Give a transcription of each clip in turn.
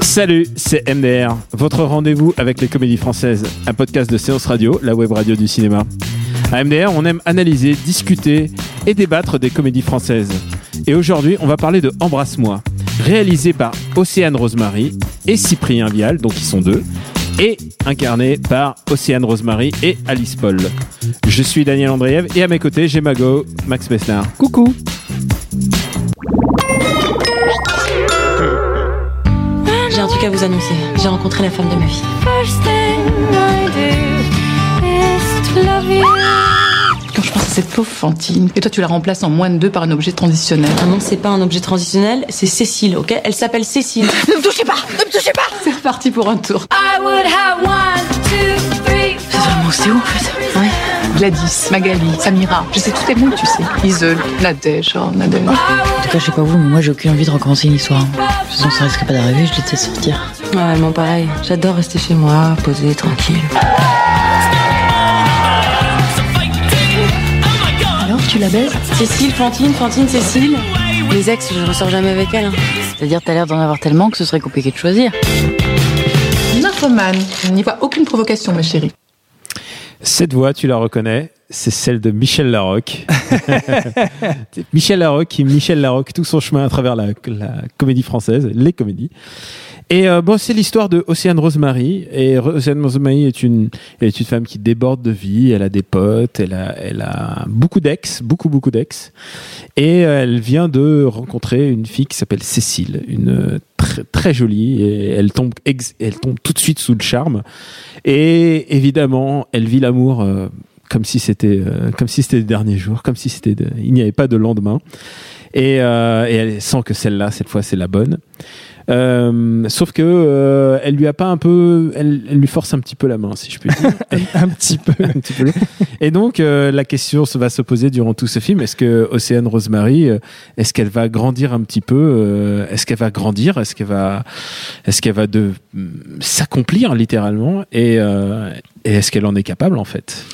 Salut, c'est MDR, votre rendez-vous avec les comédies françaises, un podcast de Séance Radio, la web radio du cinéma. À MDR, on aime analyser, discuter et débattre des comédies françaises. Et aujourd'hui, on va parler de Embrasse-moi, réalisé par Océane Rosemary et Cyprien Vial, donc ils sont deux, et incarné par Océane Rosemary et Alice Paul. Je suis Daniel Andreev et à mes côtés, j'ai Mago, Max Besnard. Coucou un truc à vous annoncer. J'ai rencontré la femme de ma vie. Quand je pense à cette pauvre Fantine, et toi tu la remplaces en moins de deux par un objet transitionnel. Ah non, c'est pas un objet transitionnel, c'est Cécile, ok? Elle s'appelle Cécile. Ne me touchez pas Ne me touchez pas C'est reparti pour un tour. Vraiment, c'est où en fait Ouais. Gladys, Magali, Samira, je sais tous tes mots, tu sais. Isole, Nadège, oh Nadège. En tout cas, je sais pas vous, mais moi j'ai aucune envie de recommencer une histoire. De toute façon, ça risque pas d'arriver, je l'étais sortir. Ouais, moi pareil. J'adore rester chez moi, posé, tranquille. Alors, tu la baises Cécile, Fantine, Fantine, Cécile. Les ex, je ressors jamais avec elle. hein. C'est-à-dire, t'as l'air d'en avoir tellement que ce serait compliqué de choisir. Nymphoman. Je n'y vois aucune provocation, ma chérie. Cette voix, tu la reconnais, c'est celle de Michel Larocque. Michel Larocque qui Michel Larocque tout son chemin à travers la, la comédie française, les comédies. Et euh, bon, c'est l'histoire de Océane Rosemary. Et Océane Rosemary est une, est une femme qui déborde de vie. Elle a des potes. Elle a, elle a beaucoup d'ex, beaucoup beaucoup d'ex. Et euh, elle vient de rencontrer une fille qui s'appelle Cécile, une très, jolie. Et elle tombe, elle tombe tout de suite sous le charme. Et évidemment, elle vit l'amour. euh, comme si c'était euh, comme si c'était le dernier jour, comme si c'était il n'y avait pas de lendemain. Et, euh, et elle sent que celle-là, cette fois, c'est la bonne. Euh, sauf que euh, elle lui a pas un peu, elle, elle lui force un petit peu la main, si je puis dire, un petit peu, un petit peu. Et donc euh, la question va se poser durant tout ce film est-ce que Océane Rosemary, euh, est-ce qu'elle va grandir un petit peu euh, Est-ce qu'elle va grandir Est-ce qu'elle va, est-ce qu'elle va de mm, s'accomplir littéralement Et, euh, et est-ce qu'elle en est capable en fait?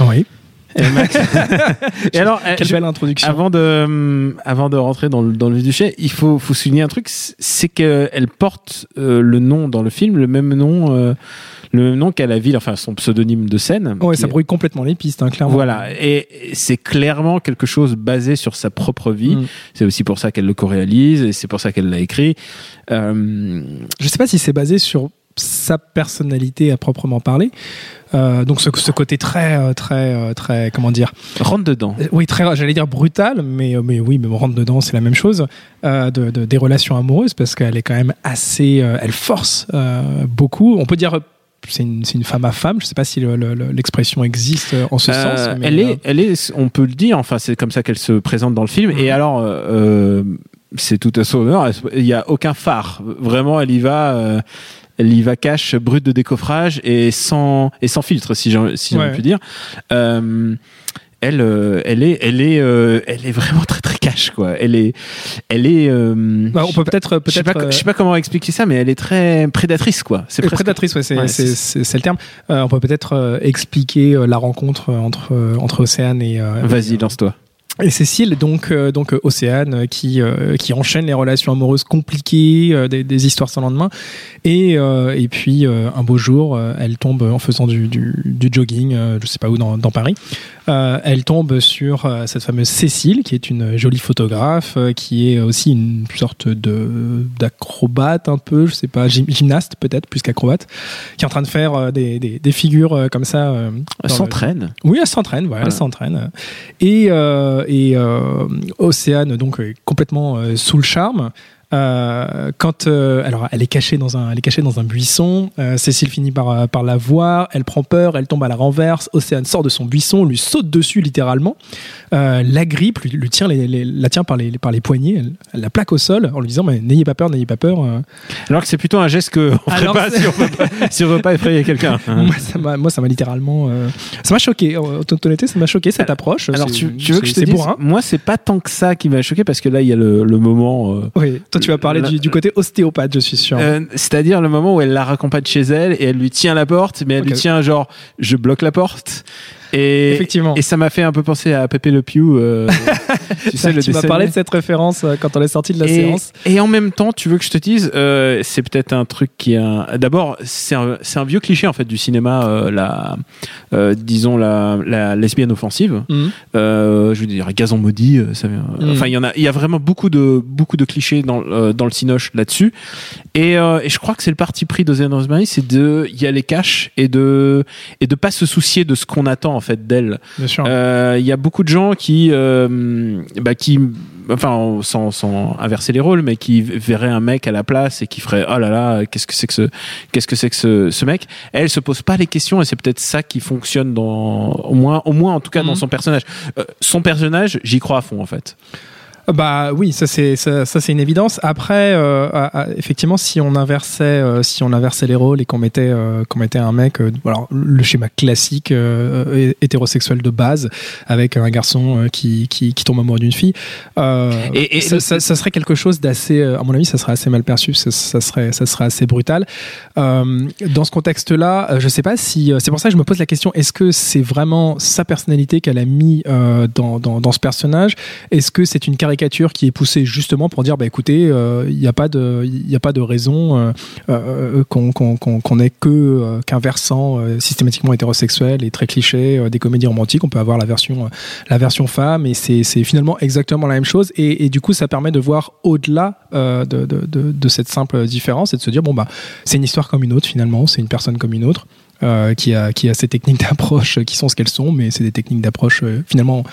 Oui. Et Max- Et alors, Quelle je- belle introduction. avant de, hum, avant de rentrer dans le, dans le vif du sujet, il faut, faut souligner un truc, c'est qu'elle porte euh, le nom dans le film, le même nom, euh, le même nom qu'à la ville, enfin son pseudonyme de scène. Ouais, ça est- brouille complètement les pistes, hein, clairement. Voilà, et et c'est clairement quelque chose basé sur sa propre vie. Mm. C'est aussi pour ça qu'elle le co-réalise et c'est pour ça qu'elle l'a écrit. Euh, Je sais pas si c'est basé sur sa personnalité à proprement parler. Euh, donc ce, ce côté très, euh, très, euh, très, comment dire rentre dedans. Oui, très, j'allais dire brutal, mais, mais oui, mais rentre dedans, c'est la même chose. Euh, de, de- des relations amoureuses, parce qu'elle est quand même assez, euh, elle force beaucoup. On peut dire, c'est une, une femme à femme. Je sais pas si le- le- le- l'expression existe en ce Euh, sens. mais, elle euh, est, elle est, on peut le dire. Enfin, c'est comme ça qu'elle se présente dans le film. Mhm. Et alors, euh, euh, c'est tout à son honneur. Il y a aucun phare. Vraiment, elle y va. Euh, elle y va cash, brut de décoffrage et sans et sans filtre, si j'ai si Ouais. peut dire. Euh, elle, euh, elle est, elle est, euh, elle est vraiment très très cash quoi. Elle est, elle est. euh, bah, on peut peut-être, je sais peut-être. pas, euh, je sais pas comment expliquer ça, mais elle est très prédatrice quoi. C'est prédatrice, ouais, c'est Ouais, le terme. Euh, on peut peut-être euh, expliquer euh, la rencontre entre, euh, entre Océane et, euh, Vas-y, lance-toi. Et Cécile, donc, euh, donc euh, Océane, euh, qui, euh, qui enchaîne les relations amoureuses compliquées, euh, des, des histoires sans lendemain. Et, euh, et puis, euh, un beau jour, elle tombe en faisant du, du, du jogging, euh, je sais pas où, dans, dans Paris. Euh, elle tombe sur euh, cette fameuse Cécile, qui est une jolie photographe, euh, qui est aussi une sorte de d'acrobate un peu, je sais pas, gym- gymnaste peut-être, plus qu'acrobate, qui est en train de faire des, des, des figures euh, comme ça. Elle le- s'entraîne. oui, elle s'entraîne, voilà, Voilà. elle s'entraîne. Et, euh, et euh, Océane, donc, complètement euh, sous le charme. Euh, quand euh, alors elle est cachée dans un elle est cachée dans un buisson euh, Cécile finit par par la voir elle prend peur elle tombe à la renverse Océane sort de son buisson lui saute dessus littéralement. La grippe lui, tient les, la tient par les par les poignets elle, la plaque au sol en lui disant mais n'ayez pas peur n'ayez pas peur alors que c'est plutôt un geste que on ferait pas si, on veut pas si on veut pas effrayer quelqu'un moi ça m'a moi ça m'a littéralement ça m'a choqué. En toute honnêteté ça m'a choqué cette approche. alors tu, tu, veux que je te dise moi c'est pas tant que ça qui m'a choqué parce que là il y a le, le moment oui toi tu vas parler du, du côté ostéopathe, je suis sûr. Euh, c'est-à-dire le moment où elle la raccompagne chez elle et elle lui tient la porte, mais elle lui tient genre je bloque la porte et, Effectivement. Et ça m'a fait un peu penser à Pepe Le Pew. Euh, tu sais, tu m'as parlé de cette référence euh, quand on est sorti de la séance. Et en même temps, tu veux que je te dise, euh, c'est peut-être un truc qui est. D'abord, c'est un, un, vieux cliché en fait du cinéma, la, disons la, la, lesbienne offensive. Mhm. je veux dire, Gazon maudit. Ça vient, mhm. Enfin, il y en a, il y a vraiment beaucoup de beaucoup de clichés dans dans le cinoche là-dessus. Et, et, je crois que c'est le parti pris d'Ozen Rosemary, c'est de y aller cash et de et de pas se soucier de ce qu'on attend en fait d'elle. Euh, il y a beaucoup de gens qui, euh, bah, qui, enfin, sans, sans, inverser les rôles, mais qui verraient un mec à la place et qui ferait oh là là, qu'est-ce que c'est que ce, qu'est-ce que c'est que ce, ce mec? Elle se pose pas les questions et c'est peut-être ça qui fonctionne dans, au moins, au moins en tout cas dans mhm. son personnage. Euh, son personnage, j'y crois à fond en fait. Bah oui, ça c'est ça, c'est une évidence. Après, euh, effectivement, si on inversait euh, si on inversait les rôles et qu'on mettait euh, qu'on mettait un mec, alors le schéma classique hétérosexuel de base avec un garçon qui, qui, qui tombe amoureux d'une fille, et, ça, ça, serait quelque chose d'assez, à mon avis, ça serait assez mal perçu, ça, serait ça serait assez brutal. dans ce contexte-là, je sais pas si c'est pour ça que je me pose la question est-ce que c'est vraiment sa personnalité qu'elle a mis dans, dans, dans ce personnage? Est-ce que c'est une caricature qui est poussée justement pour dire bah écoutez, il euh, n'y a pas de, il a pas de raison euh, euh, qu'on qu'on que qu'un versant systématiquement hétérosexuel et très cliché des comédies romantiques. On peut avoir la version, la version femme et c'est finalement exactement la même chose. Et, du coup, ça permet de voir au-delà de, de, de, de, cette simple différence et de se dire bon bah c'est une histoire comme une autre finalement, c'est une personne comme une autre. Euh, qui, a, qui a ces techniques d'approche qui sont ce qu'elles sont, mais c'est des techniques d'approche euh, finalement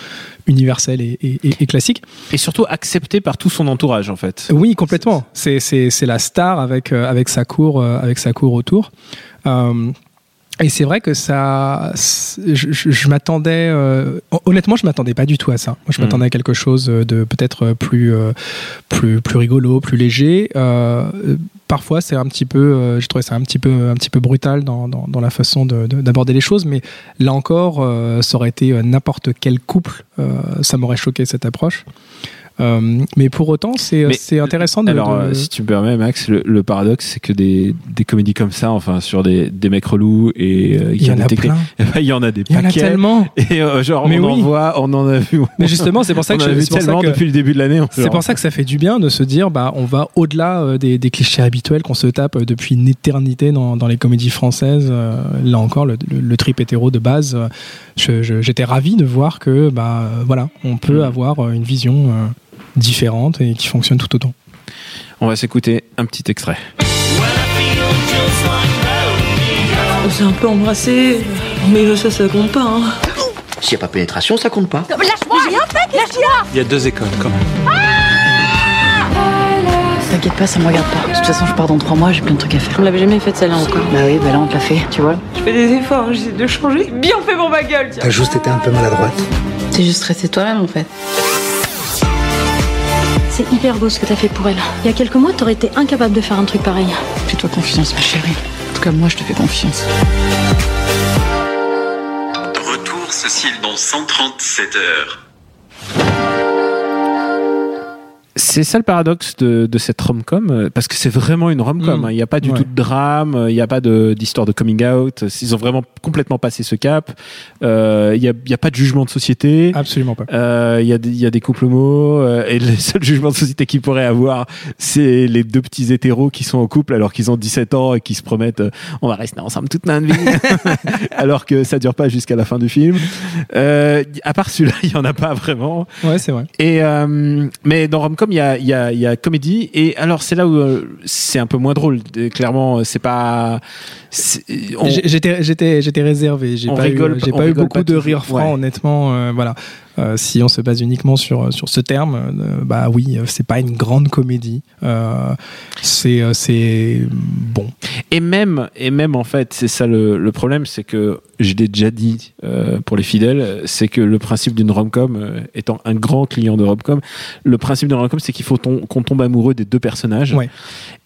universelles et, et, classiques. Et surtout acceptées par tout son entourage en fait. Oui, complètement. C'est la star avec, euh, avec, sa cour, avec sa cour autour. Et c'est vrai que ça, je, m'attendais, honnêtement, je m'attendais pas du tout à ça. Moi, je mm. m'attendais à quelque chose de peut-être plus, plus, plus rigolo, plus léger parfois c'est un petit peu, euh, j'ai trouvé ça un petit peu, un petit peu brutal dans, dans, la façon d'aborder les choses, mais là encore, euh, ça aurait été euh, n'importe quel couple, ça m'aurait choqué cette approche. Euh, mais pour autant, c'est intéressant de. Alors, euh, si tu me permets, Max, le, paradoxe, c'est que des, des, comédies comme ça, enfin, sur des, des mecs relous et euh, il y, en a plein. il y en a des Il y en a tellement. Et genre, on en voit, on en a vu. Mais justement, c'est pour ça que on a vu tellement depuis le début de l'année. C'est pour ça que ça fait du bien de se dire, bah, on va au-delà des, des, clichés habituels qu'on se tape depuis une éternité dans, dans les comédies françaises. là encore, le, le, trip hétéro de base. J'étais ravi de voir que, bah, voilà, on peut mm. avoir une vision différentes et qui fonctionnent tout autant. On va s'écouter un petit extrait. On s'est un peu embrassé, mais ça, ça compte pas. Hein. S'il n'y a pas pénétration, ça compte pas. Lâche-moi J'ai rien fait Lâche-moi Il y a deux écoles, quand même. T'inquiète pas, ça me regarde pas. De toute façon, je pars dans trois mois, j'ai plein de trucs à faire. On l'avait jamais fait celle-là encore. Bah oui, bah là on te l'a fait, tu vois. Je fais des efforts, j'essaie de changer. Bien fait pour ma gueule, T'as juste été un peu maladroite. T'es juste resté toi-même en fait. C'est hyper beau ce que t'as fait pour elle. Il y a quelques mois, t'aurais été incapable de faire un truc pareil. Fais-toi confiance, ma chérie. En tout cas, moi, je te fais confiance. Retour Cécile dans 137 heures. C'est ça le paradoxe de, de cette rom-com, euh, parce que c'est vraiment une rom-com. Mm. Hein. Il n'y a pas du tout de drame, euh, il n'y a pas d'histoire de, coming out. Ils ont vraiment complètement passé ce cap. Euh, il n'y a, y a, pas de jugement de société. Absolument pas. Euh, il y, a, y a des couples homo, et le seul jugement de société qu'ils pourraient avoir, c'est les deux petits hétéros qui sont en couple alors qu'ils ont 17 ans et qui se promettent on va rester ensemble toute notre vie, alors que ça dure pas jusqu'à la fin du film. à part celui-là, il y en a pas vraiment. Ouais, c'est vrai. Et mais dans rom-com il y a, y, a, y a comédie. Et alors, c'est là où euh, c'est un peu moins drôle. Clairement, c'est pas. J'étais, j'étais, réservé. J'ai pas, eu, pas eu beaucoup de rire franc, honnêtement. Euh, voilà. Euh, si on se base uniquement sur, sur ce terme, bah oui, c'est pas une grande comédie. c'est c'est bon. Et même, et même en fait, c'est ça le, le problème, c'est que je l'ai déjà dit pour les fidèles, c'est que le principe d'une rom-com, étant un grand client de rom-com, le principe d'une rom-com, c'est qu'il faut qu'on tombe amoureux des deux personnages.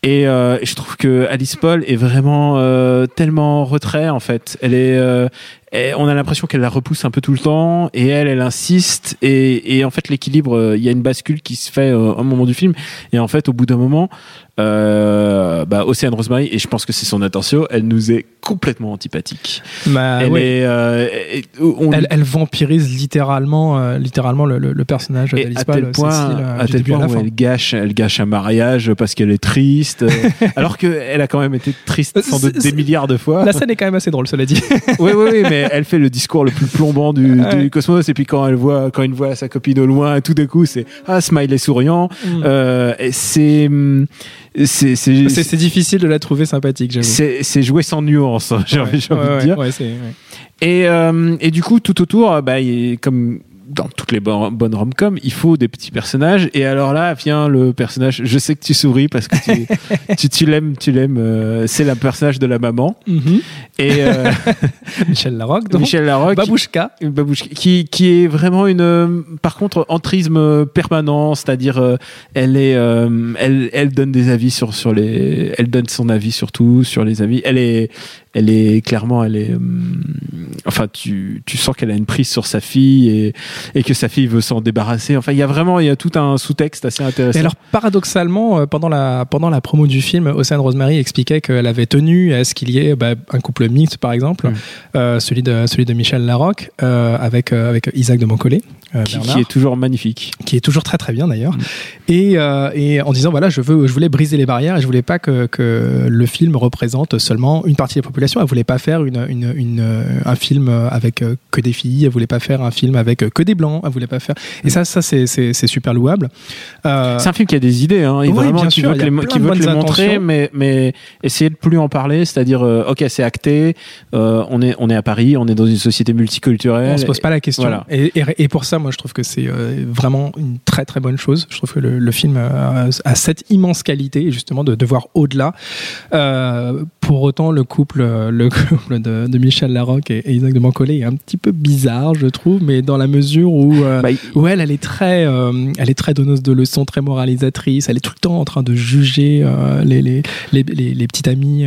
Et, je trouve que Alice Paul est vraiment tellement retrait en fait. Elle est, euh, on a l'impression qu'elle la repousse un peu tout le temps et elle, elle insiste et, et en fait l'équilibre, euh, il y a une bascule qui se fait euh, au moment du film et en fait au bout d'un moment, euh, bah, Océane Rosemary, et je pense que c'est son attention, elle nous est complètement antipathique. Bah, elle, est, euh, elle, elle, vampirise littéralement, euh, littéralement le, le, personnage d'Alice. À tel point, à tel point où elle gâche, elle gâche un mariage parce qu'elle est triste, alors qu'elle a quand même été triste sans doute des milliards de fois. La scène est quand même assez drôle, cela dit. oui, oui, oui, mais elle fait le discours le plus plombant du, du, cosmos, et puis quand elle voit, quand il voit sa copine au loin, tout d'un coup, c'est ah, smiley souriant. Mm. et c'est c'est difficile de la trouver sympathique, j'avoue. C'est jouer sans nuance, j'ai envie, de dire. Et, euh, et, du coup, tout autour, bah, comme dans toutes les bonnes rom-com, il faut des petits personnages. Et alors là vient le personnage. Je sais que tu souris parce que tu, tu, l'aimes, tu l'aimes. Euh, c'est le personnage de la maman. Mm-hmm. Et euh, Michel Larocque. Donc, Michel Larocque. Babouchka. Babouchka qui, qui est vraiment une. Euh, par contre, entrisme permanent, c'est-à-dire elle est, elle, elle donne des avis sur sur les. Elle donne son avis surtout sur les avis. Elle est, elle est clairement, elle est. enfin, tu, tu sens qu'elle a une prise sur sa fille et et que sa fille veut s'en débarrasser. Enfin, il y a vraiment, il y a tout un sous-texte assez intéressant. Et alors, paradoxalement, euh, pendant la, pendant la promo du film, Océane Rosemary expliquait qu'elle avait tenu à ce qu'il y ait bah, un couple mixte, par exemple, euh, celui, de, celui de Michel Larocque, euh, avec, avec Isaac de Moncollet. Qui, qui, est toujours magnifique. Qui est toujours très très bien d'ailleurs. Mm. Et, et, en disant voilà, je, veux, je voulais briser les barrières et je voulais pas que, que le film représente seulement une partie de la population. Elle voulait pas faire une, une, une un film avec que des filles, elle voulait pas faire un film avec que des blancs, elle voulait pas faire. Et ça, ça c'est super louable. Euh, c'est un film qui a des idées, hein, et vraiment qui veut, les, qui veut les montrer, mais, mais essayer de plus en parler, c'est-à-dire, euh, ok, c'est acté, euh, on, est, on est à Paris, on est dans une société multiculturelle. On se pose pas la question. Et, et, pour ça, moi, je trouve que c'est vraiment une très très bonne chose. Je trouve que le, film a, cette immense qualité, justement, de, de voir au-delà. pour autant, le couple, le couple de, de Michel Larocque et, Isaac de Mancollet est un petit peu bizarre, je trouve, mais dans la mesure où, euh, bah, où elle, elle est très, euh, elle est très donneuse de leçons, très moralisatrice. Elle est tout le temps en train de juger euh, les, les, les, les, petites amies.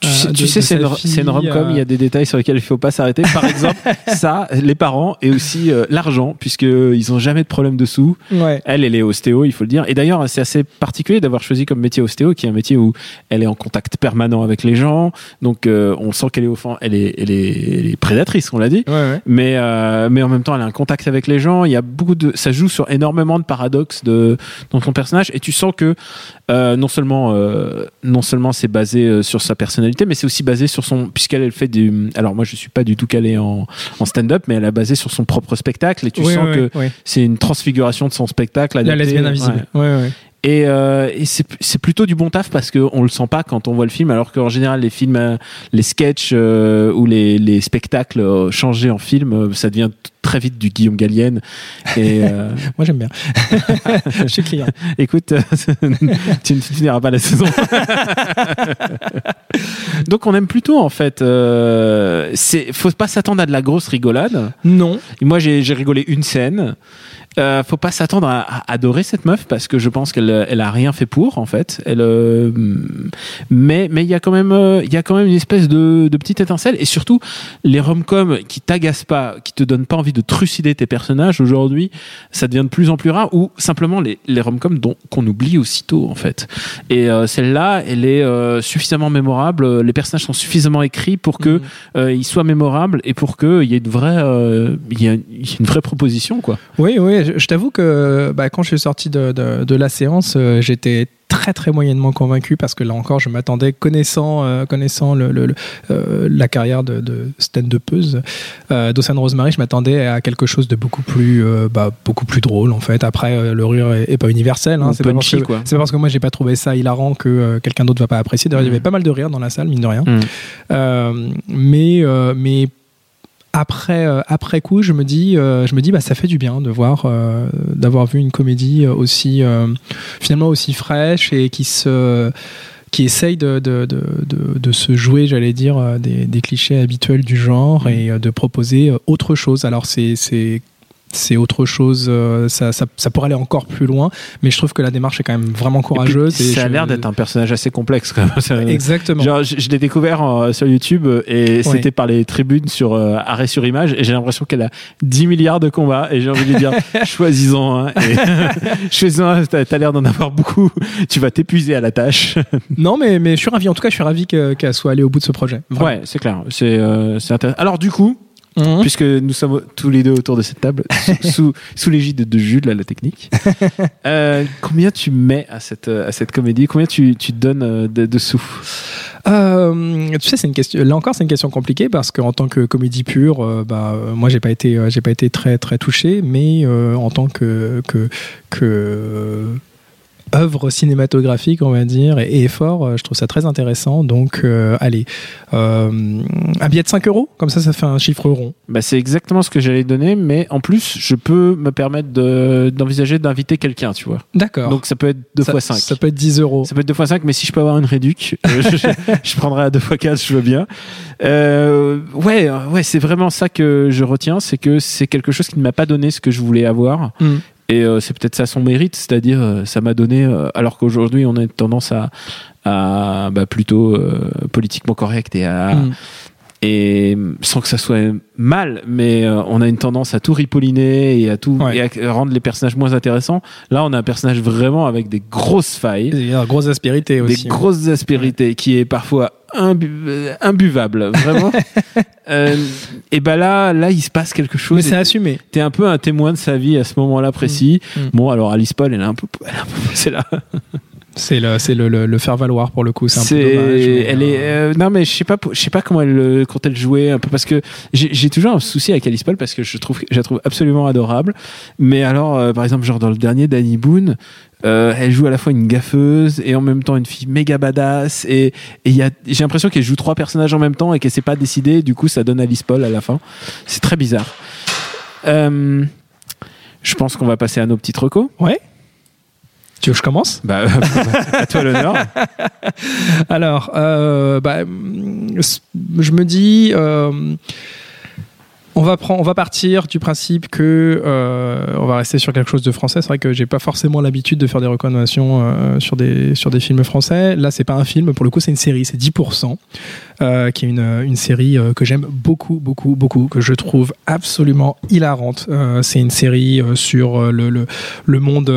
tu sais, c'est une, rom-com, il y a des détails sur lesquels il ne faut pas s'arrêter. Par exemple, ça, les parents et aussi l'argent, puisqu'ils n'ont jamais de problème de sous. Elle, elle est ostéo, il faut le dire. Et d'ailleurs, c'est assez particulier d'avoir choisi comme métier ostéo, qui est un métier où elle est en contact permanent avec les gens. Donc, on sent qu'elle est fond, elle est, elle est, prédatrice, on l'a dit. Mais, mais en même temps, elle a un contact avec les gens. Il y a beaucoup de, ça joue sur énormément de paradoxes de dans ton personnage, et tu sens que euh, non seulement euh, non seulement c'est basé euh, sur sa personnalité, mais c'est aussi basé sur son, puisqu'elle elle fait du, alors moi je suis pas du tout calé en, en stand-up, mais elle a basé sur son propre spectacle, et tu sens que c'est une transfiguration de son spectacle. La lesbienne invisible. Et, euh, et c'est plutôt du bon taf parce qu'on le sent pas quand on voit le film, alors qu'en général les films, euh, les sketchs euh, ou les, les spectacles euh, changés en film, ça devient très vite du Guillaume Gallienne. Et Moi j'aime bien. Je suis client. Écoute, tu ne finiras pas la saison. Donc on aime plutôt en fait. Euh, c'est faut pas s'attendre à de la grosse rigolade. Non. Moi j'ai rigolé une scène. Euh, faut pas s'attendre à, adorer cette meuf parce que je pense qu'elle elle a rien fait pour en fait. Elle, euh, mais mais il y a quand même euh, il y a quand même une espèce de, de petite étincelle et surtout les romcoms qui t'agacent pas, qui te donnent pas envie de trucider tes personnages aujourd'hui, ça devient de plus en plus rare ou simplement les les romcoms dont qu'on oublie aussitôt en fait. Et euh, celle-là, elle est suffisamment mémorable, les personnages sont suffisamment écrits pour que ils soient mémorables et pour que il y ait une vraie il y a une vraie proposition quoi. Oui oui je, t'avoue que bah, quand je suis sorti de, de, la séance, euh, j'étais très très moyennement convaincu parce que là encore je m'attendais connaissant euh, connaissant le, euh, la carrière de, de stand-upeuse euh, Rosemary je m'attendais à quelque chose de beaucoup plus bah, beaucoup plus drôle en fait. Après le rire est, pas universel hein, c'est pas, parce que, pas parce que moi j'ai pas trouvé ça hilarant que quelqu'un d'autre va pas apprécier. D'ailleurs il y avait mm. pas mal de rire dans la salle mine de rien. Mm. mais mais après après coup je me dis je me dis bah ça fait du bien de voir d'avoir vu une comédie aussi finalement aussi fraîche et qui se qui essaye de, de, de, de, se jouer, j'allais dire, des, des, clichés habituels du genre et de proposer autre chose. Alors c'est c'est autre chose, euh, ça, ça, ça, pourrait aller encore plus loin, mais je trouve que la démarche est quand même vraiment courageuse. Et, ça a l'air d'être un personnage assez complexe quand même. Exactement. Genre, je, l'ai découvert euh, sur YouTube et c'était par les tribunes sur euh, arrêt sur image et j'ai l'impression qu'elle a 10 milliards de combats et j'ai envie de lui dire choisis-en un. choisis-en t'as l'air d'en avoir beaucoup, tu vas t'épuiser à la tâche. non, mais, mais je suis ravi, en tout cas, je suis ravi qu'elle soit allée au bout de ce projet. Ouais, c'est clair, c'est intéressant. Alors, du coup, Mhm. puisque nous sommes tous les deux autour de cette table, sous, sous l'égide de Jules, là, la technique. Euh, combien tu mets à cette, à cette comédie? Combien tu, tu donnes euh, de, sous? Euh, tu sais, c'est une question. Là encore, c'est une question compliquée parce qu'en tant que comédie pure, bah, moi, j'ai pas été, j'ai pas été très très touché, mais en tant que que, que œuvre cinématographique, on va dire, et, effort. Euh, je trouve ça très intéressant. Donc, euh, allez, euh, un billet de 5 euros, comme ça, ça fait un chiffre rond. Bah, c'est exactement ce que j'allais donner, mais en plus, je peux me permettre d'envisager d'inviter quelqu'un, tu vois. D'accord. Donc, ça peut être 2 fois 5. Ça peut être 10 euros. Ça peut être 2 fois 5, mais si je peux avoir une réduc, je, prendrai à 2 fois 4, je veux bien. ouais, ouais, c'est vraiment ça que je retiens, c'est que c'est quelque chose qui ne m'a pas donné ce que je voulais avoir. Hmm. Et euh, c'est peut-être ça son mérite, c'est-à-dire euh, ça m'a donné, euh, alors qu'aujourd'hui on a tendance à, à bah, plutôt politiquement correct et à, mm. et sans que ça soit mal, mais on a une tendance à tout ripolliner et à tout et à rendre les personnages moins intéressants. Là, on a un personnage vraiment avec des grosses failles, une grosse aspérité aussi, des grosses aspérités qui est parfois imbuvable, vraiment. Euh, et ben là, là, il se passe quelque chose. Mais c'est assumé. T'es un peu un témoin de sa vie à ce moment-là précis. Mm. Mm. Bon, alors Alice Paul, elle est un peu, c'est là. C'est le, c'est le, le, faire valoir pour le coup. C'est un peu dommage. Elle est, euh, non mais je sais pas, je sais pas comment elle, quand elle jouait un peu parce que j'ai toujours un souci avec Alice Paul parce que je trouve, je la trouve absolument adorable. Mais alors, euh, par exemple, genre dans le dernier Danny Boone, euh, elle joue à la fois une gaffeuse et en même temps une fille méga badass. Et, et j'ai l'impression qu'elle joue trois personnages en même temps et qu'elle s'est pas décidée. Du coup, ça donne Alice Paul à la fin. C'est très bizarre. Euh, je pense qu'on va passer à nos petits recos. Ouais. Tu veux que je commence? Bah, à toi l'honneur. Alors, euh, bah, je me dis. Euh, on va, prendre, on va partir du principe que euh, on va rester sur quelque chose de français. C'est vrai que j'ai pas forcément l'habitude de faire des recommandations euh, sur, des, sur des films français. Là, c'est pas un film, pour le coup, c'est une série, c'est 10%, euh, qui est une, une série que j'aime beaucoup, beaucoup, beaucoup, que je trouve absolument hilarante. c'est une série sur le, le, le monde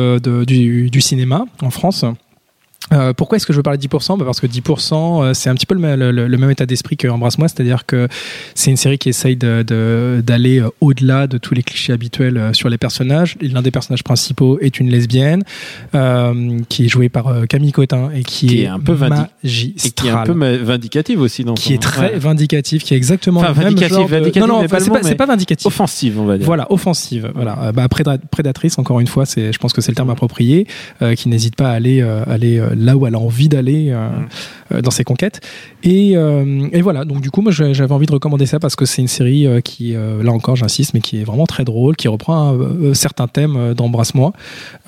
du, du cinéma en France. Euh, pourquoi est-ce que je veux parler de 10% bah Parce que 10%, euh, c'est un petit peu le, le, même état d'esprit que Embrasse-moi, c'est-à-dire que c'est une série qui essaye d'aller de, euh, au-delà de tous les clichés habituels sur les personnages. L'un des personnages principaux est une lesbienne qui est jouée par Camille Cotin et qui, est, un peu magistrale. Et qui est un peu vindicative aussi. qui est très vindicative, qui est exactement enfin, le même genre Non, non, c'est pas, pas, vindicatif. Offensive, on va dire. Voilà, offensive. Voilà. Bah, prédatrice, encore une fois, je pense que c'est le terme approprié, qui n'hésite pas à aller, aller là où elle a envie d'aller euh, mm. euh, dans ses conquêtes. Euh, et, voilà, donc du coup, moi j'avais envie de recommander ça parce que c'est une série qui, là encore, j'insiste, mais qui est vraiment très drôle, qui reprend certains thèmes d'Embrasse-moi.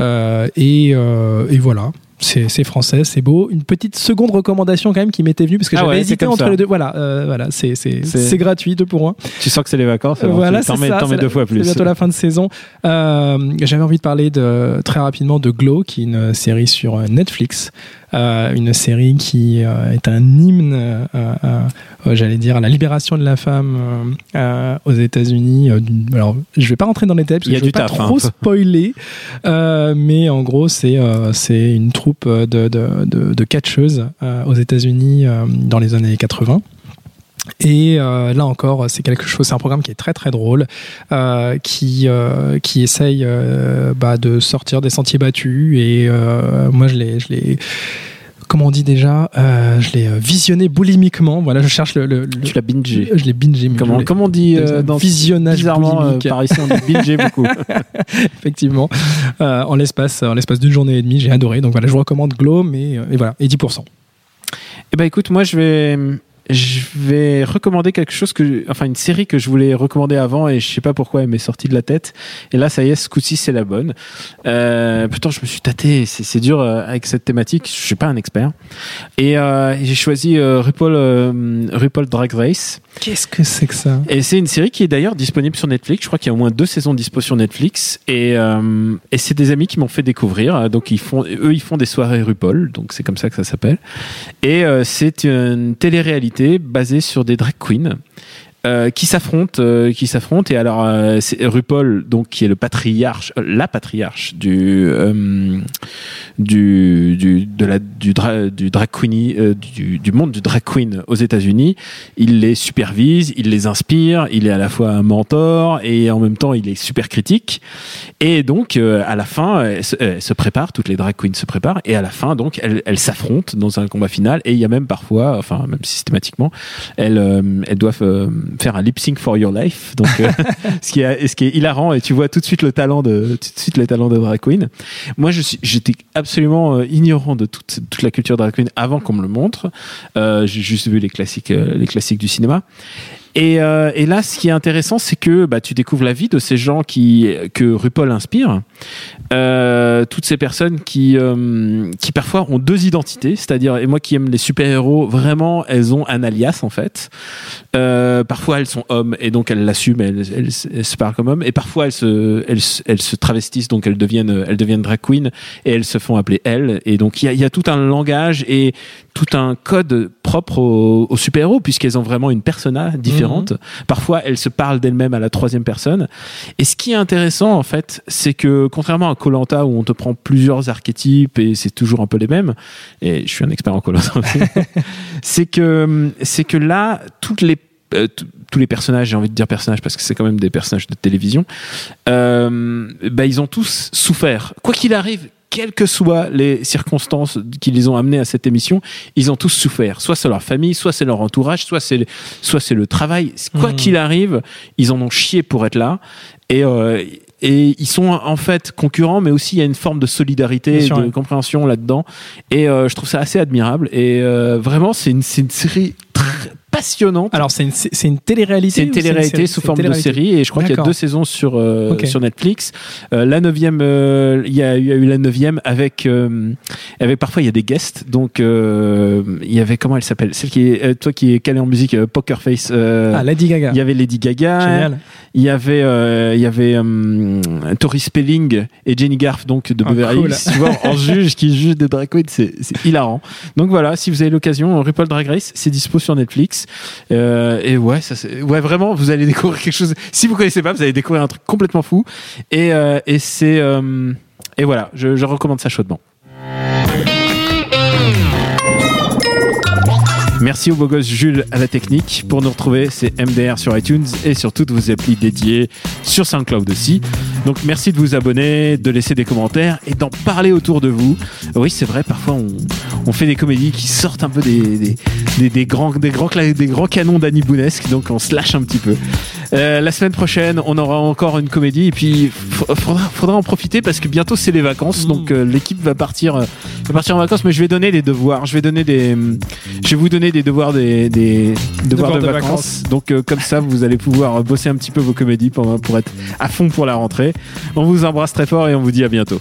Et, et, voilà, c'est français, c'est beau. Une petite seconde recommandation quand même qui m'était venue parce que ah j'avais hésité entre les deux. Voilà, voilà, c'est gratuit deux pour un. Tu sens que c'est les vacances. voilà, t'en mets, mets, deux fois plus. C'est bientôt la fin de saison. j'avais envie de parler de très rapidement de Glow, qui est une série sur Netflix euh, une série qui euh, est un hymne, euh, j'allais dire, à la libération de la femme aux États-Unis. alors, je vais pas rentrer dans les détails parce que je ne vais pas trop hein. spoiler, mais en gros, c'est c'est une troupe de, de, de, catcheuses aux États-Unis dans les années 80. Et là encore, c'est quelque chose, c'est un programme qui est très très drôle, qui qui essaye bah, de sortir des sentiers battus. Et moi, je l'ai, je l'ai, comment on dit déjà euh, Je l'ai euh, visionné boulimiquement. Voilà, je cherche le. le, tu l'as bingé. Je l'ai bingé. Comment, comment on dit euh, dans visionnage boulimique Par ici, on dit bingé beaucoup. Effectivement. en l'espace, en l'espace d'une journée et demie, j'ai adoré. Donc voilà, je vous recommande Glow, mais et voilà, et 10%. Eh ben écoute, moi je vais je vais recommander quelque chose que, enfin, une série que je voulais recommander avant et je sais pas pourquoi elle m'est sortie de la tête. Et là, ça y est, ce coup-ci, c'est la bonne. Euh, pourtant, je me suis tâté. C'est dur euh, avec cette thématique. Je suis pas un expert. Et euh, j'ai choisi euh, RuPaul, euh, RuPaul Drag Race. Qu'est-ce que c'est que ça Et c'est une série qui est d'ailleurs disponible sur Netflix. Je crois qu'il y a au moins deux saisons dispo sur Netflix. Et, euh, c'est des amis qui m'ont fait découvrir. Donc ils font, eux, ils font des soirées RuPaul. Donc c'est comme ça que ça s'appelle. Et euh, c'est une télé-réalité basée sur des drag queens. euh, qui s'affrontent, euh, qui s'affrontent. Et alors, euh, c'est RuPaul, donc qui est le patriarche, euh, la patriarche du euh, du du de la du, dra- du drag queen, euh, du, du monde du drag queen aux États-Unis. Il les supervise, il les inspire, il est à la fois un mentor et en même temps il est super critique. Et donc euh, à la fin, elles se, elles se préparent, toutes les drag queens se préparent et à la fin donc elles, elles s'affrontent dans un combat final. Et il y a même parfois, enfin même systématiquement, elles euh, elles doivent faire un lip sync for your life. Donc ce qui est ce qui est hilarant et tu vois tout de suite le talent de tout de suite le talent de drag queen. Moi je suis j'étais absolument euh, ignorant de toute toute la culture drag queen avant qu'on me le montre. Euh, j'ai juste vu les classiques euh, les classiques du cinéma. Et, et là, ce qui est intéressant, c'est que bah, tu découvres la vie de ces gens qui que RuPaul inspire. Euh, toutes ces personnes qui euh, qui parfois ont deux identités, c'est-à-dire et moi qui aime les super-héros, vraiment, elles ont un alias en fait. Euh, parfois, elles sont hommes et donc elles l'assument, elles, elles, elles se parlent comme hommes. Et parfois, elles se elles, elles se travestissent, donc elles deviennent elles deviennent drag queen et elles se font appeler elles. Et donc il y a, il y a tout un langage et tout un code propre aux, aux super-héros puisqu'elles ont vraiment une persona différente. Parfois, elles se parlent d'elles-mêmes à la troisième personne. Et ce qui est intéressant, en fait, c'est que contrairement à Colanta où on te prend plusieurs archétypes et c'est toujours un peu les mêmes, et je suis un expert en Colanta c'est que c'est que là, toutes les euh, tous les personnages, j'ai envie de dire personnages parce que c'est quand même des personnages de télévision, euh, bah, ils ont tous souffert. Quoi qu'il arrive, quelles que soient les circonstances qui les ont amenés à cette émission, ils ont tous souffert. Soit c'est leur famille, soit c'est leur entourage, soit c'est soit c'est le travail. Quoi Mhm. qu'il arrive, ils en ont chié pour être là. Et euh, et ils sont en fait concurrents, mais aussi il y a une forme de solidarité, sûr, de ouais. compréhension là-dedans. Et euh, je trouve ça assez admirable. Et euh, vraiment, c'est une, c'est une série très passionnante. Alors, c'est une, c'est une télé-réalité C'est une télé-réalité sous forme de série et je crois qu'il y a deux saisons sur euh, sur Netflix. Euh, la neuvième, euh, il y, a, il y a eu la neuvième avec avec parfois il y a des guests. Donc il y avait comment elle s'appelle? Celle qui est toi qui est calée en musique Poker Face. Ah, Lady Gaga. il y avait Lady Gaga. Génial. Il y avait il y avait Tori Spelling et Jenny Garth donc de Ah, Beverly cool. Hills. Tu vois en juge qui juge des drag queens, c'est c'est hilarant. Donc voilà, si vous avez l'occasion, RuPaul Drag Race, c'est dispo sur Netflix. Euh, et ouais, ça ouais vraiment, vous allez découvrir quelque chose. Si vous connaissez pas, vous allez découvrir un truc complètement fou. Et euh, et c'est euh, et voilà, je recommande ça chaudement. Merci au beau gosse Jules à la technique. Pour nous retrouver, c'est MDR sur iTunes et sur toutes vos applis dédiées sur SoundCloud aussi. Donc merci de vous abonner, de laisser des commentaires et d'en parler autour de vous. Oui, c'est vrai, parfois on, fait des comédies qui sortent un peu des, grands, des, grands, des grands canons d'Annie Bounesque, donc on se lâche un petit peu. Euh, la semaine prochaine, on aura encore une comédie et puis faudra, faudra en profiter parce que bientôt c'est les vacances, donc euh, l'équipe va partir, euh, va partir en vacances, mais je vais donner des devoirs, je vais donner des, je vais vous donner des devoirs des, des devoirs, Devoirs de, de vacances. vacances. Donc euh, comme ça, vous allez pouvoir bosser un petit peu vos comédies pour, pour être à fond pour la rentrée. On vous embrasse très fort et on vous dit à bientôt.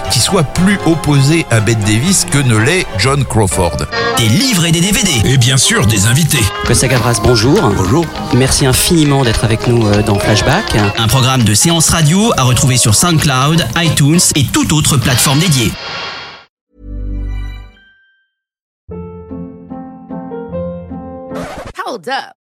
qui soit plus opposée à Bette Davis que ne l'est John Crawford. Des livres et des DVD. Et bien sûr, des invités. Costa Gavras, bonjour. Bonjour. Merci infiniment d'être avec nous euh, dans Flashback. Un programme de séance radio à retrouver sur SoundCloud, iTunes et toute autre plateforme dédiée. Hold up.